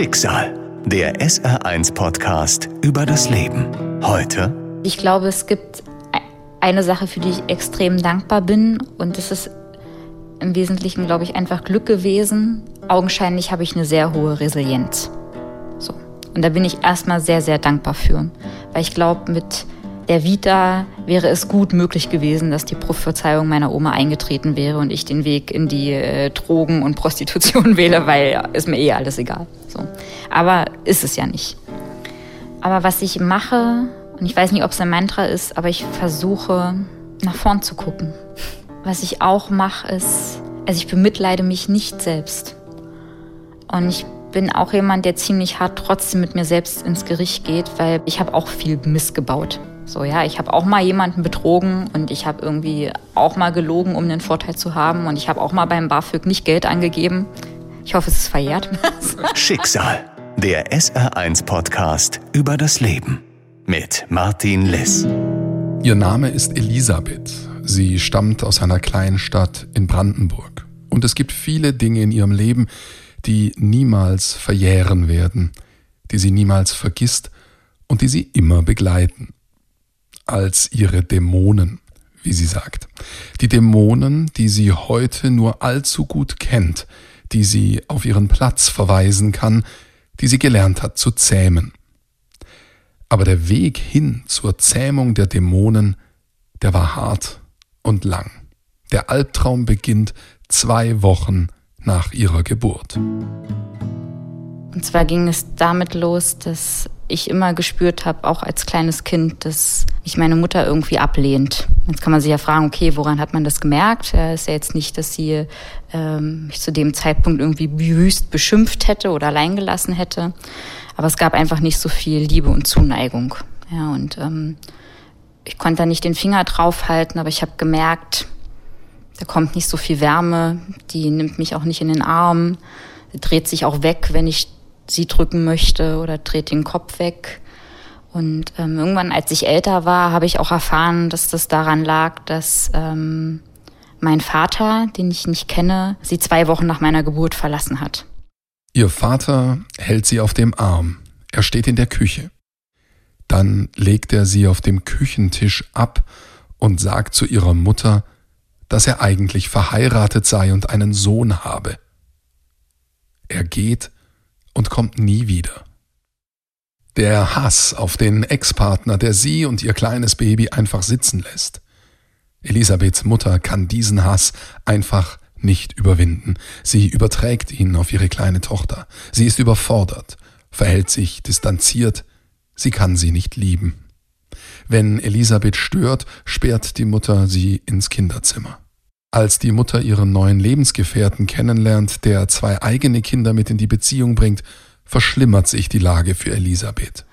Schicksal. Der SR1-Podcast über das Leben. Heute. Ich glaube, es gibt eine Sache, für die ich extrem dankbar bin. Und das ist im Wesentlichen, glaube ich, einfach Glück gewesen. Augenscheinlich habe ich eine sehr hohe Resilienz. So. Und da bin ich erstmal sehr, sehr dankbar für. Weil ich glaube, mit der Vita wäre es gut möglich gewesen, dass die Prophezeiung meiner Oma eingetreten wäre und ich den Weg in die äh, Drogen und Prostitution wähle, weil ja, ist mir eh alles egal. So. Aber ist es ja nicht. Aber was ich mache, und ich weiß nicht, ob es ein Mantra ist, aber ich versuche nach vorn zu gucken. Was ich auch mache, ist, also ich bemitleide mich nicht selbst. Und ich bin auch jemand, der ziemlich hart trotzdem mit mir selbst ins Gericht geht, weil ich habe auch viel missgebaut. So, ja, ich habe auch mal jemanden betrogen und ich habe irgendwie auch mal gelogen, um einen Vorteil zu haben. Und ich habe auch mal beim BAföG nicht Geld angegeben. Ich hoffe, es ist verjährt. Schicksal. Der SR1-Podcast über das Leben. Mit Martin Liss. Ihr Name ist Elisabeth. Sie stammt aus einer kleinen Stadt in Brandenburg. Und es gibt viele Dinge in ihrem Leben, die niemals verjähren werden, die sie niemals vergisst und die sie immer begleiten als ihre Dämonen, wie sie sagt. Die Dämonen, die sie heute nur allzu gut kennt, die sie auf ihren Platz verweisen kann, die sie gelernt hat zu zähmen. Aber der Weg hin zur Zähmung der Dämonen, der war hart und lang. Der Albtraum beginnt zwei Wochen nach ihrer Geburt. Und zwar ging es damit los, dass ich immer gespürt habe, auch als kleines Kind, dass mich meine Mutter irgendwie ablehnt. Jetzt kann man sich ja fragen, okay, woran hat man das gemerkt? Ja, ist ja jetzt nicht, dass sie ähm, mich zu dem Zeitpunkt irgendwie wüst beschimpft hätte oder allein gelassen hätte. Aber es gab einfach nicht so viel Liebe und Zuneigung. Ja, und ähm, ich konnte da nicht den Finger draufhalten, aber ich habe gemerkt, da kommt nicht so viel Wärme, die nimmt mich auch nicht in den Arm, dreht sich auch weg, wenn ich sie drücken möchte oder dreht den Kopf weg. Und ähm, irgendwann, als ich älter war, habe ich auch erfahren, dass das daran lag, dass ähm, mein Vater, den ich nicht kenne, sie zwei Wochen nach meiner Geburt verlassen hat. Ihr Vater hält sie auf dem Arm. Er steht in der Küche. Dann legt er sie auf dem Küchentisch ab und sagt zu ihrer Mutter, dass er eigentlich verheiratet sei und einen Sohn habe. Er geht und kommt nie wieder. Der Hass auf den Ex-Partner, der sie und ihr kleines Baby einfach sitzen lässt. Elisabeths Mutter kann diesen Hass einfach nicht überwinden. Sie überträgt ihn auf ihre kleine Tochter. Sie ist überfordert, verhält sich distanziert. Sie kann sie nicht lieben. Wenn Elisabeth stört, sperrt die Mutter sie ins Kinderzimmer. Als die Mutter ihren neuen Lebensgefährten kennenlernt, der zwei eigene Kinder mit in die Beziehung bringt, verschlimmert sich die Lage für Elisabeth.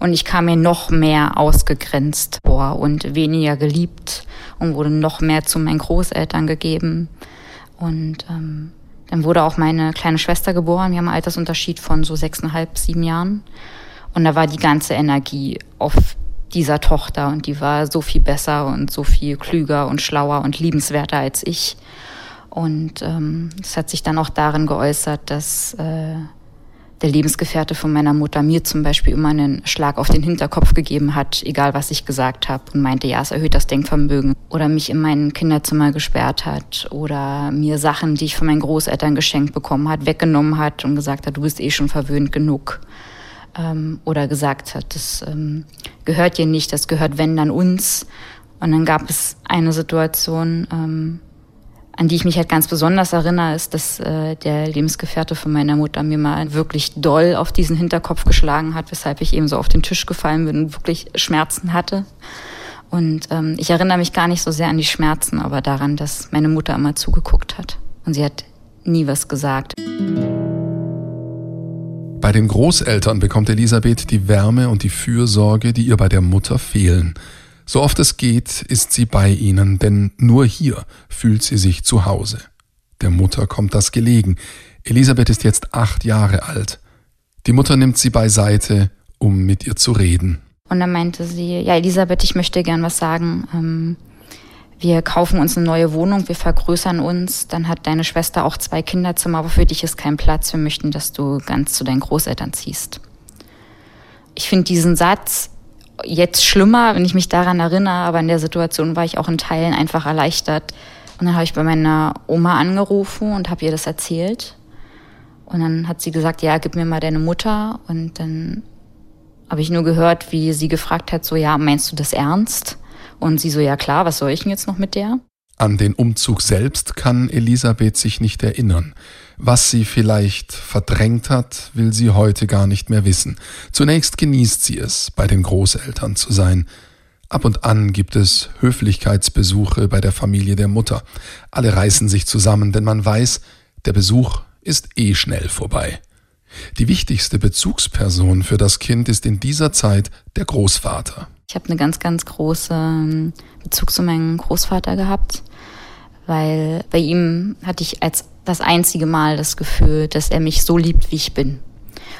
Und ich kam mir noch mehr ausgegrenzt vor und weniger geliebt und wurde noch mehr zu meinen Großeltern gegeben. Und ähm, dann wurde auch meine kleine Schwester geboren. Wir haben einen Altersunterschied von so sechseinhalb, sieben Jahren. Und da war die ganze Energie auf dieser Tochter und die war so viel besser und so viel klüger und schlauer und liebenswerter als ich. Und ähm, es hat sich dann auch darin geäußert, dass äh, der Lebensgefährte von meiner Mutter mir zum Beispiel immer einen Schlag auf den Hinterkopf gegeben hat, egal was ich gesagt habe, und meinte, ja, es erhöht das Denkvermögen. Oder mich in mein Kinderzimmer gesperrt hat oder mir Sachen, die ich von meinen Großeltern geschenkt bekommen hat, weggenommen hat und gesagt hat, du bist eh schon verwöhnt genug ähm, oder gesagt hat, das ähm, gehört dir nicht, das gehört wenn dann uns. Und dann gab es eine Situation, ähm, an die ich mich halt ganz besonders erinnere, ist, dass äh, der Lebensgefährte von meiner Mutter mir mal wirklich doll auf diesen Hinterkopf geschlagen hat, weshalb ich eben so auf den Tisch gefallen bin und wirklich Schmerzen hatte. Und ähm, ich erinnere mich gar nicht so sehr an die Schmerzen, aber daran, dass meine Mutter immer zugeguckt hat. Und sie hat nie was gesagt. Bei den Großeltern bekommt Elisabeth die Wärme und die Fürsorge, die ihr bei der Mutter fehlen. So oft es geht, ist sie bei ihnen, denn nur hier fühlt sie sich zu Hause. Der Mutter kommt das gelegen. Elisabeth ist jetzt acht Jahre alt. Die Mutter nimmt sie beiseite, um mit ihr zu reden. Und dann meinte sie, ja, Elisabeth, ich möchte gern was sagen. Ähm, wir kaufen uns eine neue Wohnung, wir vergrößern uns, dann hat deine Schwester auch zwei Kinderzimmer, aber für dich ist kein Platz. Wir möchten, dass du ganz zu deinen Großeltern ziehst. Ich finde diesen Satz jetzt schlimmer, wenn ich mich daran erinnere, aber in der Situation war ich auch in Teilen einfach erleichtert. Und dann habe ich bei meiner Oma angerufen und habe ihr das erzählt. Und dann hat sie gesagt, ja, gib mir mal deine Mutter. Und dann habe ich nur gehört, wie sie gefragt hat, so, ja, meinst du das ernst? Und sie so, ja klar, was soll ich denn jetzt noch mit der? An den Umzug selbst kann Elisabeth sich nicht erinnern. Was sie vielleicht verdrängt hat, will sie heute gar nicht mehr wissen. Zunächst genießt sie es, bei den Großeltern zu sein. Ab und an gibt es Höflichkeitsbesuche bei der Familie der Mutter. Alle reißen sich zusammen, denn man weiß, der Besuch ist eh schnell vorbei. Die wichtigste Bezugsperson für das Kind ist in dieser Zeit der Großvater. Ich habe eine ganz, ganz große ähm, Bezug zu meinem Großvater gehabt, weil bei ihm hatte ich als das einzige Mal das Gefühl, dass er mich so liebt, wie ich bin.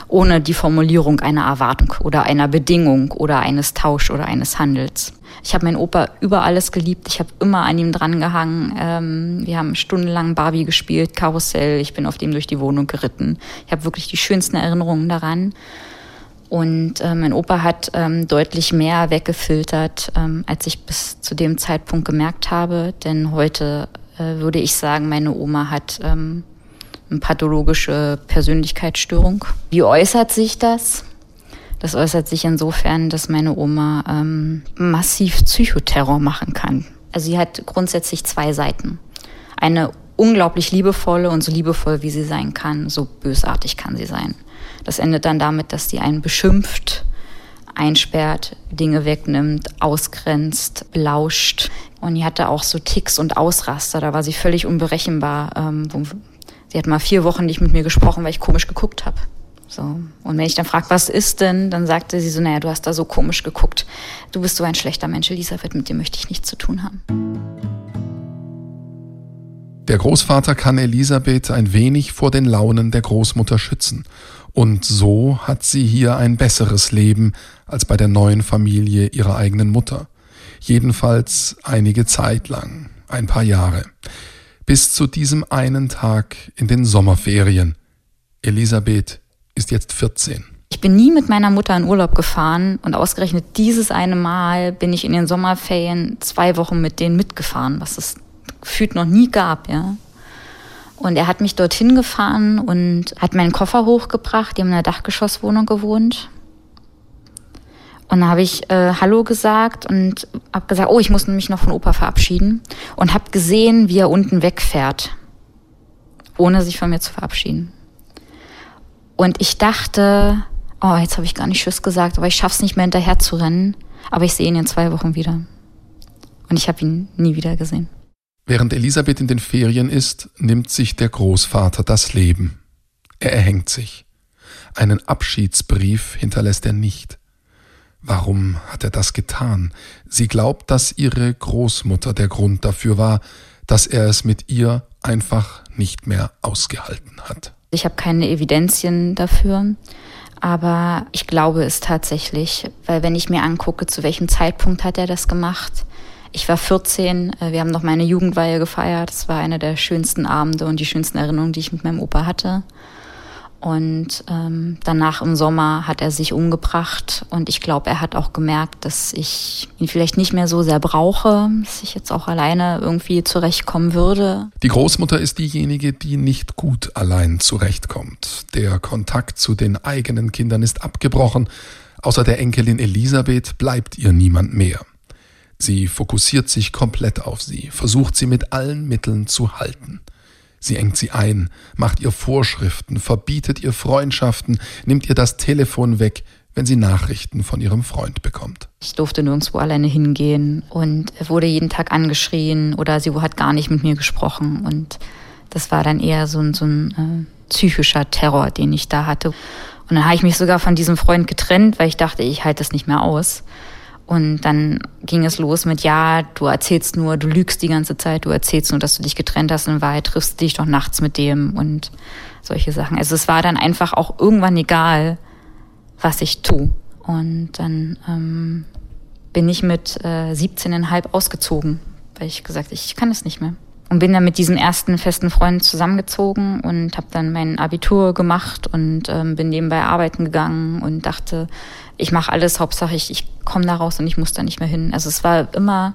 Ohne die Formulierung einer Erwartung oder einer Bedingung oder eines Tausch oder eines Handels. Ich habe meinen Opa über alles geliebt. Ich habe immer an ihm drangehangen. Ähm, wir haben stundenlang Barbie gespielt, Karussell. Ich bin auf dem durch die Wohnung geritten. Ich habe wirklich die schönsten Erinnerungen daran. Und äh, mein Opa hat ähm, deutlich mehr weggefiltert, ähm, als ich bis zu dem Zeitpunkt gemerkt habe. Denn heute äh, würde ich sagen, meine Oma hat ähm, eine pathologische Persönlichkeitsstörung. Wie äußert sich das? Das äußert sich insofern, dass meine Oma ähm, massiv Psychoterror machen kann. Also sie hat grundsätzlich zwei Seiten. Eine unglaublich liebevolle und so liebevoll wie sie sein kann, so bösartig kann sie sein. Das endet dann damit, dass sie einen beschimpft, einsperrt, Dinge wegnimmt, ausgrenzt, belauscht. Und die hatte auch so Ticks und Ausraster, da war sie völlig unberechenbar. Ähm, sie hat mal vier Wochen nicht mit mir gesprochen, weil ich komisch geguckt habe. So. Und wenn ich dann frage, was ist denn, dann sagte sie so, naja, du hast da so komisch geguckt. Du bist so ein schlechter Mensch, Elisabeth, mit dem möchte ich nichts zu tun haben. Der Großvater kann Elisabeth ein wenig vor den Launen der Großmutter schützen und so hat sie hier ein besseres Leben als bei der neuen Familie ihrer eigenen Mutter. Jedenfalls einige Zeit lang, ein paar Jahre. Bis zu diesem einen Tag in den Sommerferien. Elisabeth ist jetzt 14. Ich bin nie mit meiner Mutter in Urlaub gefahren und ausgerechnet dieses eine Mal bin ich in den Sommerferien zwei Wochen mit denen mitgefahren, was es gefühlt noch nie gab, ja. Und er hat mich dorthin gefahren und hat meinen Koffer hochgebracht. Die haben in einer Dachgeschosswohnung gewohnt. Und da habe ich äh, Hallo gesagt und habe gesagt, oh, ich muss mich noch von Opa verabschieden. Und habe gesehen, wie er unten wegfährt, ohne sich von mir zu verabschieden. Und ich dachte, oh, jetzt habe ich gar nicht Tschüss gesagt, aber ich schaff's nicht mehr hinterher zu rennen. Aber ich sehe ihn in zwei Wochen wieder. Und ich habe ihn nie wieder gesehen. Während Elisabeth in den Ferien ist, nimmt sich der Großvater das Leben. Er erhängt sich. Einen Abschiedsbrief hinterlässt er nicht. Warum hat er das getan? Sie glaubt, dass ihre Großmutter der Grund dafür war, dass er es mit ihr einfach nicht mehr ausgehalten hat. Ich habe keine Evidenzien dafür, aber ich glaube es tatsächlich, weil wenn ich mir angucke, zu welchem Zeitpunkt hat er das gemacht, ich war 14, äh, wir haben noch meine Jugendweihe gefeiert. Das war einer der schönsten Abende und die schönsten Erinnerungen, die ich mit meinem Opa hatte. Und ähm, danach im Sommer hat er sich umgebracht und ich glaube, er hat auch gemerkt, dass ich ihn vielleicht nicht mehr so sehr brauche, dass ich jetzt auch alleine irgendwie zurechtkommen würde. Die Großmutter ist diejenige, die nicht gut allein zurechtkommt. Der Kontakt zu den eigenen Kindern ist abgebrochen. Außer der Enkelin Elisabeth bleibt ihr niemand mehr. Sie fokussiert sich komplett auf sie, versucht sie mit allen Mitteln zu halten. Sie engt sie ein, macht ihr Vorschriften, verbietet ihr Freundschaften, nimmt ihr das Telefon weg, wenn sie Nachrichten von ihrem Freund bekommt. Ich durfte nirgendwo alleine hingehen und wurde jeden Tag angeschrien oder sie hat gar nicht mit mir gesprochen. Und das war dann eher so ein, so ein äh, psychischer Terror, den ich da hatte. Und dann habe ich mich sogar von diesem Freund getrennt, weil ich dachte, ich halte das nicht mehr aus. Und dann ging es los mit, ja, du erzählst nur, du lügst die ganze Zeit, du erzählst nur, dass du dich getrennt hast, in Wahrheit triffst dich doch nachts mit dem und solche Sachen. Also es war dann einfach auch irgendwann egal, was ich tue. Und dann ähm, bin ich mit äh, 17,5 ausgezogen, weil ich gesagt, ich kann es nicht mehr. Und bin dann mit diesem ersten festen Freund zusammengezogen und habe dann mein Abitur gemacht und ähm, bin nebenbei arbeiten gegangen und dachte, ich mache alles, Hauptsache ich, ich komme da raus und ich muss da nicht mehr hin. Also es war immer,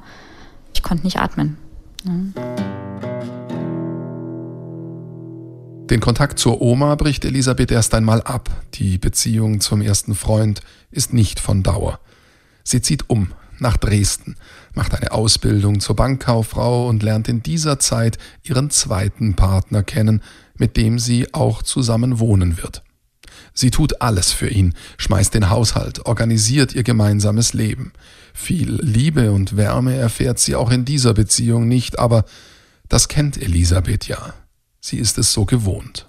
ich konnte nicht atmen. Ja. Den Kontakt zur Oma bricht Elisabeth erst einmal ab. Die Beziehung zum ersten Freund ist nicht von Dauer. Sie zieht um nach Dresden, macht eine Ausbildung zur Bankkauffrau und lernt in dieser Zeit ihren zweiten Partner kennen, mit dem sie auch zusammen wohnen wird. Sie tut alles für ihn, schmeißt den Haushalt, organisiert ihr gemeinsames Leben. Viel Liebe und Wärme erfährt sie auch in dieser Beziehung nicht, aber das kennt Elisabeth ja. Sie ist es so gewohnt.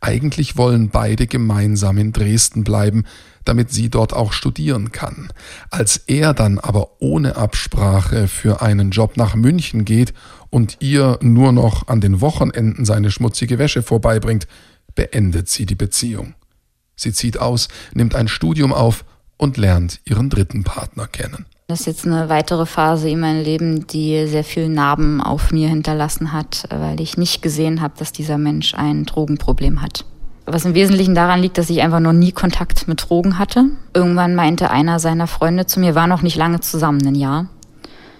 Eigentlich wollen beide gemeinsam in Dresden bleiben, damit sie dort auch studieren kann. Als er dann aber ohne Absprache für einen Job nach München geht und ihr nur noch an den Wochenenden seine schmutzige Wäsche vorbeibringt, beendet sie die Beziehung. Sie zieht aus, nimmt ein Studium auf und lernt ihren dritten Partner kennen. Das ist jetzt eine weitere Phase in meinem Leben, die sehr viele Narben auf mir hinterlassen hat, weil ich nicht gesehen habe, dass dieser Mensch ein Drogenproblem hat. Was im Wesentlichen daran liegt, dass ich einfach noch nie Kontakt mit Drogen hatte. Irgendwann meinte einer seiner Freunde zu mir, war noch nicht lange zusammen, ein Jahr.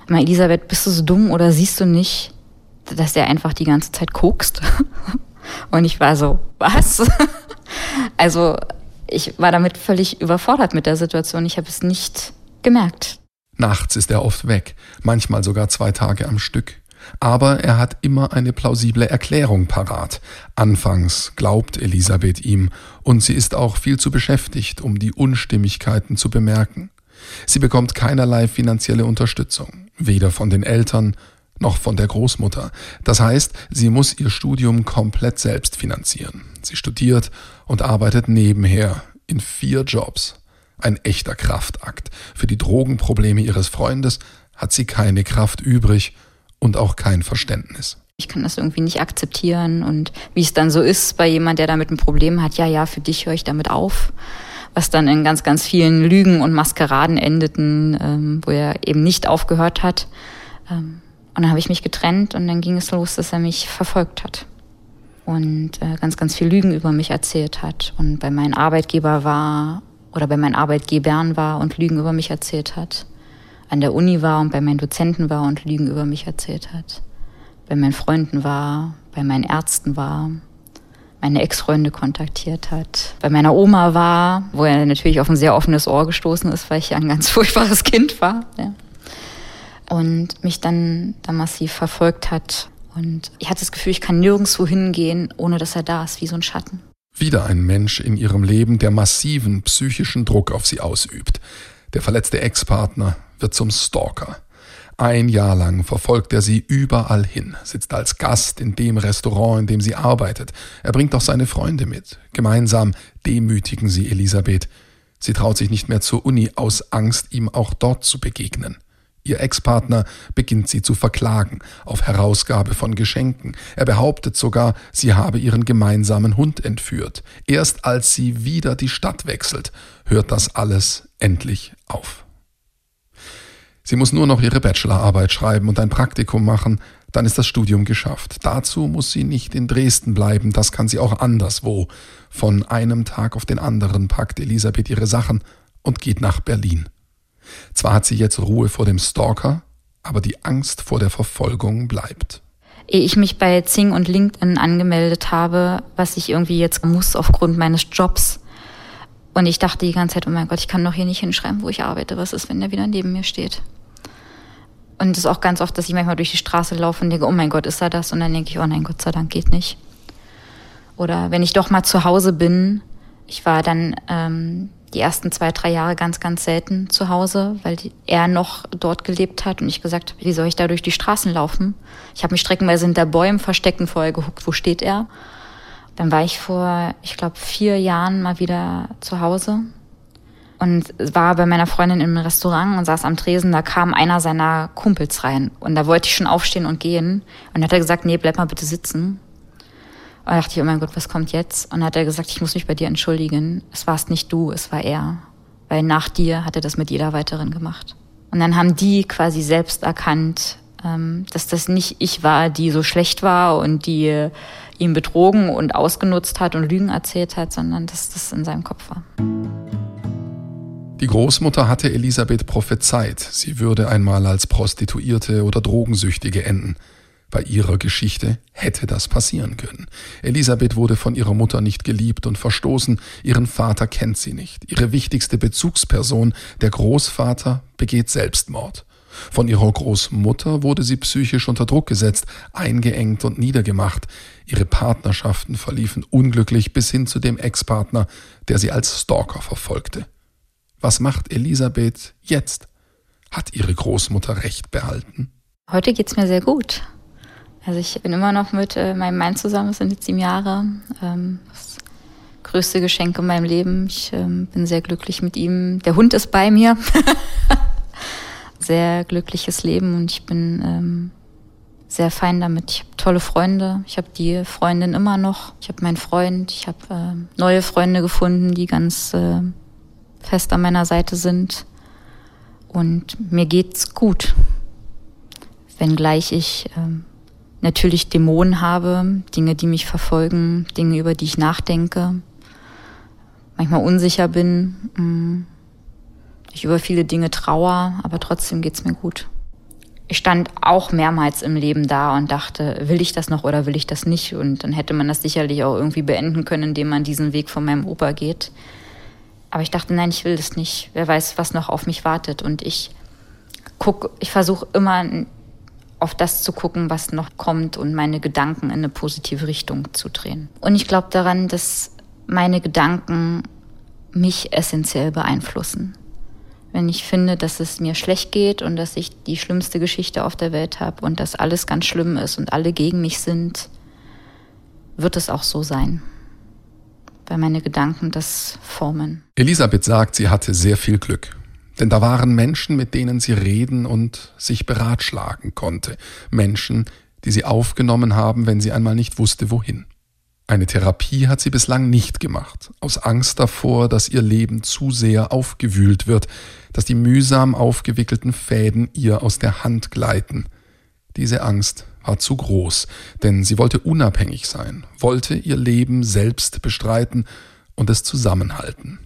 Mal, Elisabeth, bist du so dumm oder siehst du nicht, dass er einfach die ganze Zeit kokst? Und ich war so, was? Also ich war damit völlig überfordert mit der Situation. Ich habe es nicht gemerkt. Nachts ist er oft weg, manchmal sogar zwei Tage am Stück. Aber er hat immer eine plausible Erklärung parat. Anfangs glaubt Elisabeth ihm, und sie ist auch viel zu beschäftigt, um die Unstimmigkeiten zu bemerken. Sie bekommt keinerlei finanzielle Unterstützung, weder von den Eltern noch von der Großmutter. Das heißt, sie muss ihr Studium komplett selbst finanzieren. Sie studiert und arbeitet nebenher in vier Jobs. Ein echter Kraftakt. Für die Drogenprobleme ihres Freundes hat sie keine Kraft übrig und auch kein Verständnis. Ich kann das irgendwie nicht akzeptieren und wie es dann so ist bei jemand, der damit ein Problem hat, ja, ja, für dich höre ich damit auf, was dann in ganz, ganz vielen Lügen und Maskeraden endeten, ähm, wo er eben nicht aufgehört hat. Ähm, und dann habe ich mich getrennt und dann ging es los, dass er mich verfolgt hat und äh, ganz, ganz viel Lügen über mich erzählt hat und bei meinem Arbeitgeber war oder bei meinen Arbeitgebern war und Lügen über mich erzählt hat, an der Uni war und bei meinen Dozenten war und Lügen über mich erzählt hat, bei meinen Freunden war, bei meinen Ärzten war, meine Ex-Freunde kontaktiert hat, bei meiner Oma war, wo er natürlich auf ein sehr offenes Ohr gestoßen ist, weil ich ja ein ganz furchtbares Kind war. Ja. Und mich dann, dann massiv verfolgt hat. Und ich hatte das Gefühl, ich kann nirgendwo hingehen, ohne dass er da ist, wie so ein Schatten. Wieder ein Mensch in ihrem Leben, der massiven psychischen Druck auf sie ausübt. Der verletzte Ex-Partner wird zum Stalker. Ein Jahr lang verfolgt er sie überall hin, sitzt als Gast in dem Restaurant, in dem sie arbeitet. Er bringt auch seine Freunde mit. Gemeinsam demütigen sie Elisabeth. Sie traut sich nicht mehr zur Uni aus Angst, ihm auch dort zu begegnen. Ihr Ex-Partner beginnt sie zu verklagen auf Herausgabe von Geschenken. Er behauptet sogar, sie habe ihren gemeinsamen Hund entführt. Erst als sie wieder die Stadt wechselt, hört das alles endlich auf. Sie muss nur noch ihre Bachelorarbeit schreiben und ein Praktikum machen, dann ist das Studium geschafft. Dazu muss sie nicht in Dresden bleiben, das kann sie auch anderswo. Von einem Tag auf den anderen packt Elisabeth ihre Sachen und geht nach Berlin. Zwar hat sie jetzt Ruhe vor dem Stalker, aber die Angst vor der Verfolgung bleibt. Ehe ich mich bei Zing und LinkedIn angemeldet habe, was ich irgendwie jetzt muss aufgrund meines Jobs. Und ich dachte die ganze Zeit, oh mein Gott, ich kann doch hier nicht hinschreiben, wo ich arbeite. Was ist, wenn der wieder neben mir steht? Und es ist auch ganz oft, dass ich manchmal durch die Straße laufe und denke, oh mein Gott, ist er das? Und dann denke ich, oh nein, Gott sei Dank geht nicht. Oder wenn ich doch mal zu Hause bin, ich war dann ähm, die ersten zwei, drei Jahre ganz, ganz selten zu Hause, weil er noch dort gelebt hat und ich gesagt habe, wie soll ich da durch die Straßen laufen? Ich habe mich streckenweise hinter Bäumen versteckt und vorher geguckt, wo steht er? Dann war ich vor, ich glaube, vier Jahren mal wieder zu Hause und war bei meiner Freundin im Restaurant und saß am Tresen. Da kam einer seiner Kumpels rein und da wollte ich schon aufstehen und gehen. Und hat er gesagt, nee, bleib mal bitte sitzen. Und da dachte ich, oh mein Gott, was kommt jetzt? Und hat er gesagt, ich muss mich bei dir entschuldigen. Es warst nicht du, es war er. Weil nach dir hat er das mit jeder weiteren gemacht. Und dann haben die quasi selbst erkannt, ähm, dass das nicht ich war, die so schlecht war und die ihn betrogen und ausgenutzt hat und Lügen erzählt hat, sondern dass das in seinem Kopf war. Die Großmutter hatte Elisabeth prophezeit, sie würde einmal als Prostituierte oder Drogensüchtige enden. Bei ihrer Geschichte hätte das passieren können. Elisabeth wurde von ihrer Mutter nicht geliebt und verstoßen, ihren Vater kennt sie nicht. Ihre wichtigste Bezugsperson, der Großvater, begeht Selbstmord. Von ihrer Großmutter wurde sie psychisch unter Druck gesetzt, eingeengt und niedergemacht. Ihre Partnerschaften verliefen unglücklich bis hin zu dem Ex-Partner, der sie als Stalker verfolgte. Was macht Elisabeth jetzt? Hat ihre Großmutter Recht behalten? Heute geht's mir sehr gut. Also ich bin immer noch mit äh, meinem Mann zusammen, das sind jetzt sieben Jahre. Ähm, das größte Geschenk in meinem Leben. Ich ähm, bin sehr glücklich mit ihm. Der Hund ist bei mir. sehr glückliches Leben und ich bin ähm, sehr fein damit. Ich habe tolle Freunde. Ich habe die Freundin immer noch. Ich habe meinen Freund. Ich habe äh, neue Freunde gefunden, die ganz äh, fest an meiner Seite sind. Und mir geht's gut. Wenngleich ich äh, natürlich Dämonen habe, Dinge, die mich verfolgen, Dinge, über die ich nachdenke, manchmal unsicher bin. Mm, ich über viele Dinge trauer, aber trotzdem geht's mir gut. Ich stand auch mehrmals im Leben da und dachte, will ich das noch oder will ich das nicht? Und dann hätte man das sicherlich auch irgendwie beenden können, indem man diesen Weg von meinem Opa geht. Aber ich dachte, nein, ich will das nicht. Wer weiß, was noch auf mich wartet. Und ich guck, ich versuche immer auf das zu gucken, was noch kommt und meine Gedanken in eine positive Richtung zu drehen. Und ich glaube daran, dass meine Gedanken mich essentiell beeinflussen wenn ich finde, dass es mir schlecht geht und dass ich die schlimmste Geschichte auf der Welt habe und dass alles ganz schlimm ist und alle gegen mich sind, wird es auch so sein, weil meine Gedanken das formen. Elisabeth sagt, sie hatte sehr viel Glück. Denn da waren Menschen, mit denen sie reden und sich beratschlagen konnte. Menschen, die sie aufgenommen haben, wenn sie einmal nicht wusste, wohin. Eine Therapie hat sie bislang nicht gemacht, aus Angst davor, dass ihr Leben zu sehr aufgewühlt wird, dass die mühsam aufgewickelten Fäden ihr aus der Hand gleiten. Diese Angst war zu groß, denn sie wollte unabhängig sein, wollte ihr Leben selbst bestreiten und es zusammenhalten.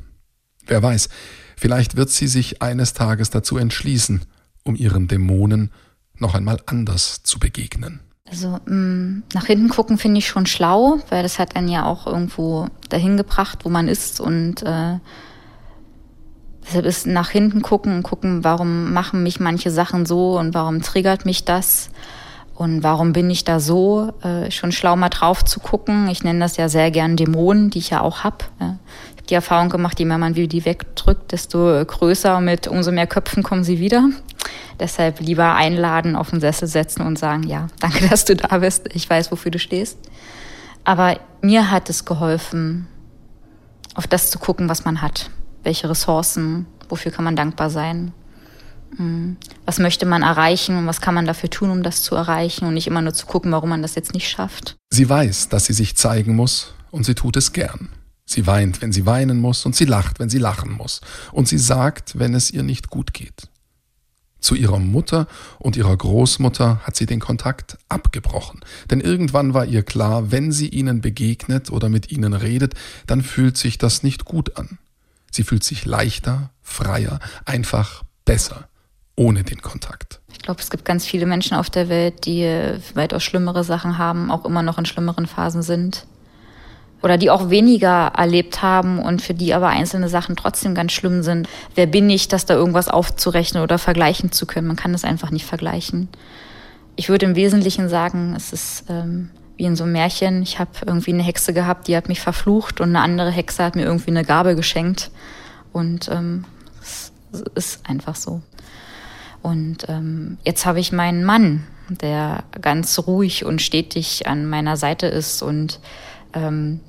Wer weiß, vielleicht wird sie sich eines Tages dazu entschließen, um ihren Dämonen noch einmal anders zu begegnen. Also mh, mm, nach hinten gucken finde ich schon schlau, weil das hat dann ja auch irgendwo dahin gebracht, wo man ist und äh, deshalb ist nach hinten gucken und gucken, warum machen mich manche Sachen so und warum triggert mich das und warum bin ich da so, äh, schon schlau mal drauf zu gucken. Ich nenne das ja sehr gern Dämonen, die ich ja auch hab. Ja. Ich habe die Erfahrung gemacht, je mehr man die wegdrückt, desto größer und mit umso mehr Köpfen kommen sie wieder. Deshalb lieber einladen, auf den Sessel setzen und sagen, ja, danke, dass du da bist. Ich weiß, wofür du stehst. Aber mir hat es geholfen, auf das zu gucken, was man hat. Welche Ressourcen, wofür kann man dankbar sein? Was möchte man erreichen und was kann man dafür tun, um das zu erreichen und nicht immer nur zu gucken, warum man das jetzt nicht schafft. Sie weiß, dass sie sich zeigen muss und sie tut es gern. Sie weint, wenn sie weinen muss und sie lacht, wenn sie lachen muss. Und sie sagt, wenn es ihr nicht gut geht. Zu ihrer Mutter und ihrer Großmutter hat sie den Kontakt abgebrochen, denn irgendwann war ihr klar, wenn sie ihnen begegnet oder mit ihnen redet, dann fühlt sich das nicht gut an. Sie fühlt sich leichter, freier, einfach besser, ohne den Kontakt. Ich glaube, es gibt ganz viele Menschen auf der Welt, die weitaus schlimmere Sachen haben, auch immer noch in schlimmeren Phasen sind oder die auch weniger erlebt haben und für die aber einzelne Sachen trotzdem ganz schlimm sind. Wer bin ich, das da irgendwas aufzurechnen oder vergleichen zu können? Man kann das einfach nicht vergleichen. Ich würde im Wesentlichen sagen, es ist ähm, wie in so einem Märchen. Ich habe irgendwie eine Hexe gehabt, die hat mich verflucht und eine andere Hexe hat mir irgendwie eine Gabe geschenkt. Und ähm, es ist einfach so. Und ähm, jetzt habe ich meinen Mann, der ganz ruhig und stetig an meiner Seite ist und ähm,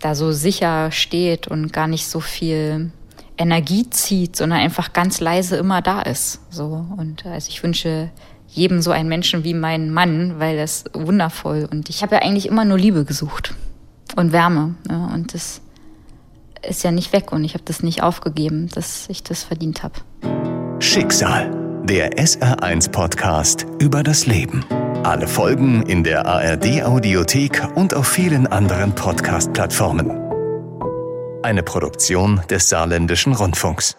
da so sicher steht und gar nicht so viel Energie zieht, sondern einfach ganz leise immer da ist. So und also ich wünsche jedem so einen Menschen wie meinen Mann, weil das wundervoll und ich habe ja eigentlich immer nur Liebe gesucht und Wärme ja, und das ist ja nicht weg und ich habe das nicht aufgegeben, dass ich das verdient habe. Schicksal. Der SR1 Podcast über das Leben. Alle Folgen in der ARD Audiothek und auf vielen anderen Podcast-Plattformen. Eine Produktion des Saarländischen Rundfunks.